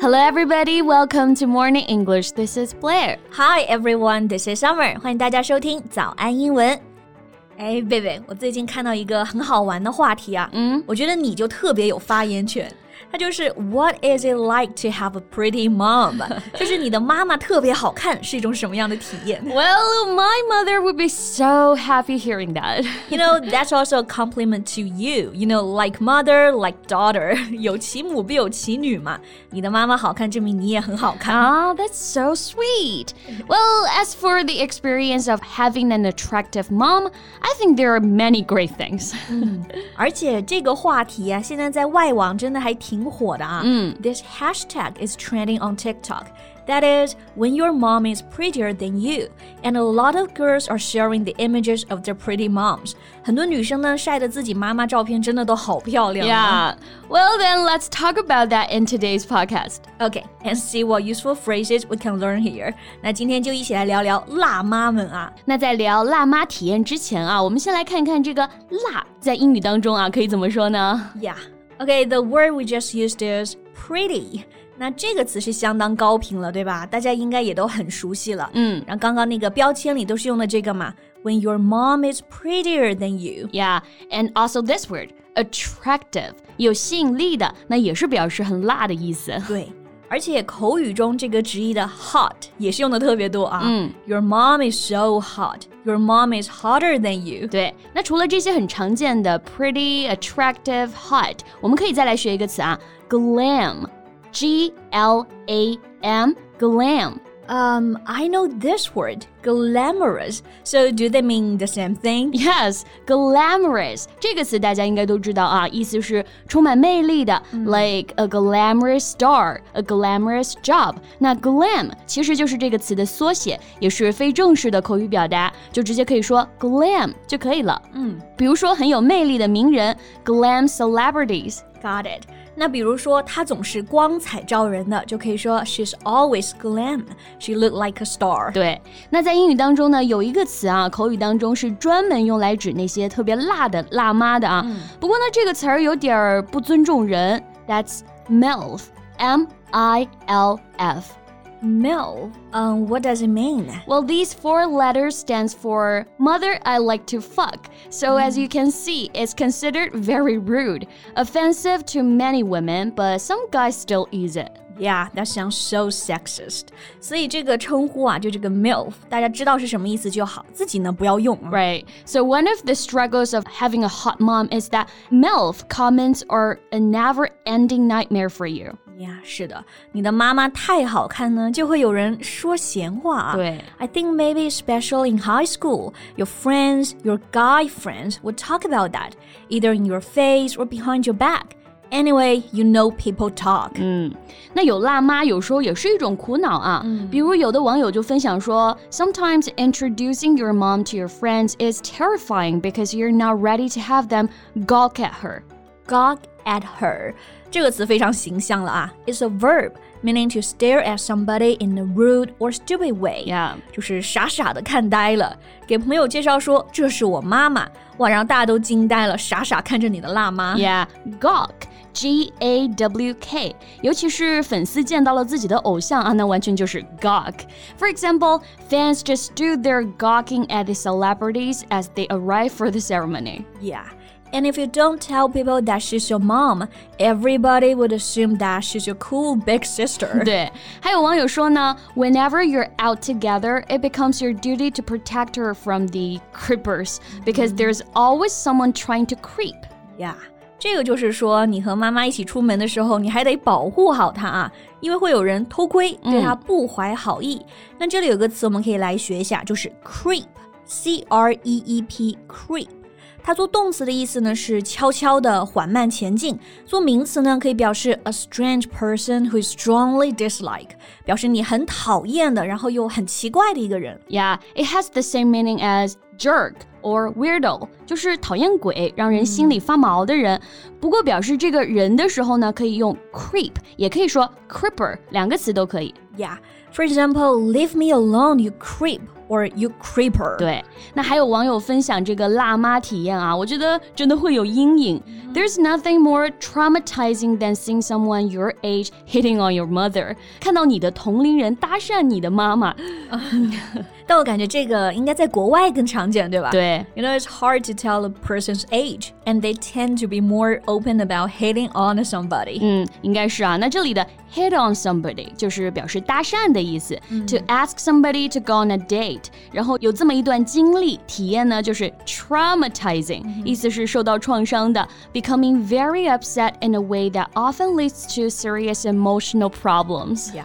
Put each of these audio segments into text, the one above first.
Hello, everybody. Welcome to Morning English. This is Blair. Hi, everyone. This is Summer. 欢迎大家收听早安英文。哎，贝贝，我最近看到一个很好玩的话题啊，嗯，我觉得你就特别有发言权。 它就是 What is it like to have a pretty mom？就是你的妈妈特别好看是一种什么样的体验？Well, my mother would be so happy hearing that. You know, that's also a compliment to you. You know, like mother, like daughter. 有其母必有其女嘛。你的妈妈好看，证明你也很好看。Ah, that's so sweet. Well, as for the experience of having an attractive mom, I think there are many great things. 嗯，而且这个话题啊，现在在外网真的还挺。 挺火的啊。嗯，This hashtag is trending on TikTok. That is, when your mom is prettier than you, and a lot of girls are sharing the images of their pretty moms. 很多女生呢晒的自己妈妈照片真的都好漂亮。Yeah. Well, then let's talk about that in today's podcast. Okay, and see what useful phrases we can learn here. 那今天就一起来聊聊辣妈们啊。那在聊辣妈体验之前啊，我们先来看看这个辣在英语当中啊可以怎么说呢？Yeah. Okay, the word we just used is pretty. 那这个词是相当高频了，对吧？大家应该也都很熟悉了。嗯，然后刚刚那个标签里都是用的这个嘛。When your mom is prettier than you. Yeah, and also this word, attractive，有吸引力的，那也是表示很辣的意思。对。 而且口语中这个直译的 hot 也是用的特别多啊。嗯，Your mom is so hot. Your mom is hotter than you. 对，那除了这些很常见的 pretty, attractive, hot，我们可以再来学一个词啊，glam，G L A M，glam。 um, I know this word, glamorous. So do they mean the same thing? Yes, glamorous 这个词大家应该都知道啊，意思是充满魅力的、嗯、，like a glamorous star, a glamorous job。那 glam 其实就是这个词的缩写，也是非正式的口语表达，就直接可以说 glam 就可以了。嗯，比如说很有魅力的名人，glam celebrities。Got it. 那比如说，她总是光彩照人的，就可以说 She's always glam. She look like a star. 对，那在英语当中呢，有一个词啊，口语当中是专门用来指那些特别辣的辣妈的啊。嗯、不过呢，这个词儿有点儿不尊重人。That's milf. M I L F. MILF. Um, what does it mean? Well, these four letters stands for Mother I Like to Fuck. So mm. as you can see, it's considered very rude, offensive to many women, but some guys still use it. Yeah, that sounds so sexist. 所以这个称呼啊，就这个 MILF，大家知道是什么意思就好，自己呢不要用。Right. So one of the struggles of having a hot mom is that MILF comments are a never-ending nightmare for you. 呀，是的，你的妈妈太好看呢，就会有人说闲话啊。对，I think maybe especially in high school, your friends, your guy friends would talk about that, either in your face or behind your back. Anyway, you know people talk. 嗯，那有辣妈有时候也是一种苦恼啊。嗯、比如有的网友就分享说，Sometimes introducing your mom to your friends is terrifying because you're not ready to have them gawk at her. Gawk at her. 这个词非常形象了啊，It's a verb meaning to stare at somebody in a rude or stupid way. Yeah，就是傻傻的看呆了。给朋友介绍说这是我妈妈，哇，让大家都惊呆了，傻傻看着你的辣妈。Yeah，gawk。G A W K，尤其是粉丝见到了自己的偶像啊，那完全就是 gawk。For example, fans just stood there gawking at the celebrities as they arrived for the ceremony. Yeah. And if you don't tell people that she's your mom, everybody would assume that she's your cool big sister. 对，还有网友说呢，Whenever you're out together, it becomes your duty to protect her from the creepers because there's always someone trying to creep. Yeah. 这个就是说，你和妈妈一起出门的时候，你还得保护好她啊，因为会有人偷窥，对她不怀好意。嗯、那这里有个词我们可以来学一下，就是 creep，c r e e p，creep。 它做动词的意思呢是悄悄的、缓慢前进；做名词呢可以表示 a strange person who is strongly dislike，表示你很讨厌的，然后又很奇怪的一个人。Yeah, it has the same meaning as jerk or weirdo，就是讨厌鬼，让人心里发毛的人。不过表示这个人的时候呢，可以用 creep，也可以说 creeper，两个词都可以。Yeah, for example, leave me alone, you creep. or you creeper。对，那还有网友分享这个辣妈体验啊，我觉得真的会有阴影。There's nothing more traumatizing than seeing someone your age hitting on your mother。看到你的同龄人搭讪你的妈妈。 但我感觉这个应该在国外更常见，对吧？对。You know, it's hard to tell a person's age, and they tend to be more open about hitting on somebody. 嗯，应该是啊。那这里的 hit on somebody 就是表示搭讪的意思。嗯、to ask somebody to go on a date，然后有这么一段经历体验呢，就是 traumatizing，、嗯、意思是受到创伤的，becoming very upset in a way that often leads to serious emotional problems. Yeah.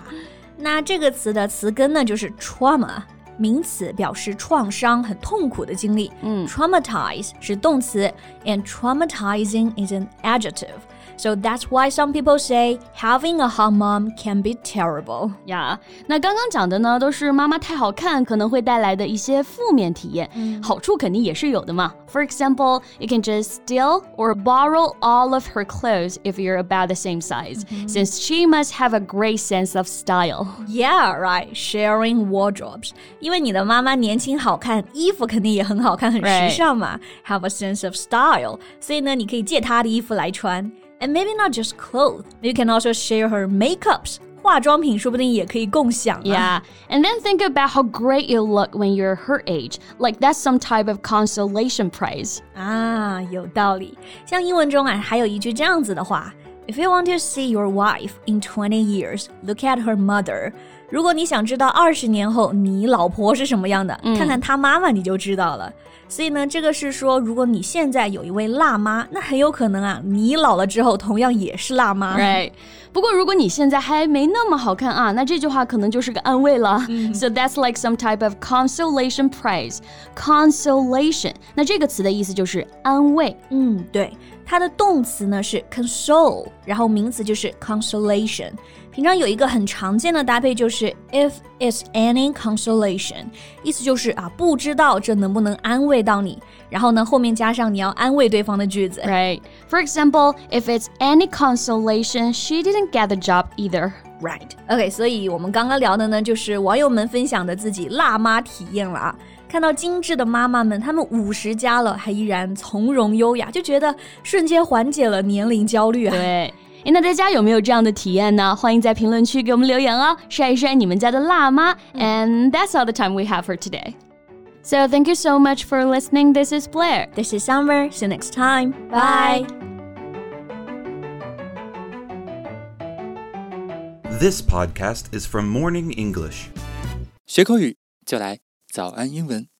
那这个词的词根呢，就是 trauma。 名词表示创伤、很痛苦的经历。嗯，traumatize 是动词，and traumatizing is an adjective. So that's why some people say having a hot mom can be terrible. 呀，那刚刚讲的呢，都是妈妈太好看可能会带来的一些负面体验，好处肯定也是有的嘛。For example, you can just steal or borrow all of her clothes if you're about the same size, since she must have a great sense of style. Yeah, right. Sharing wardrobes. 因为你的妈妈年轻好看，衣服肯定也很好看，很时尚嘛。Have a sense of style. 所以呢，你可以借她的衣服来穿。 and maybe not just clothes. You can also share her makeups. 化妆品说不定也可以共享、啊。Yeah, and then think about how great you look when you're her age. Like that's some type of consolation prize. 啊，有道理。像英文中啊，还有一句这样子的话：If you want to see your wife in twenty years, look at her mother. 如果你想知道二十年后你老婆是什么样的，嗯、看看她妈妈你就知道了。 所以呢，这个是说，如果你现在有一位辣妈，那很有可能啊，你老了之后同样也是辣妈。Right。不过如果你现在还没那么好看啊，那这句话可能就是个安慰了。So that's like some type of consolation prize. Consolation，那这个词的意思就是安慰。嗯，对。它的动词呢是 console，然后名词就是 consolation。平常有一个很常见的搭配就是 if it's any consolation，意思就是啊，不知道这能不能安慰到你。然后呢，后面加上你要安慰对方的句子。Right. For example, if it's any consolation, she didn't get the job either. Right. OK，所以我们刚刚聊的呢，就是网友们分享的自己辣妈体验了啊。看到精致的妈妈们，她们五十加了还依然从容优雅，就觉得瞬间缓解了年龄焦虑啊。对，诶，那大家有没有这样的体验呢？欢迎在评论区给我们留言哦，晒一晒你们家的辣妈。And that's all the time we have for today. So thank you so much for listening. This is Blair. This is Summer. See you next time. Bye. This podcast is from Morning English. 学口语就来早安英文。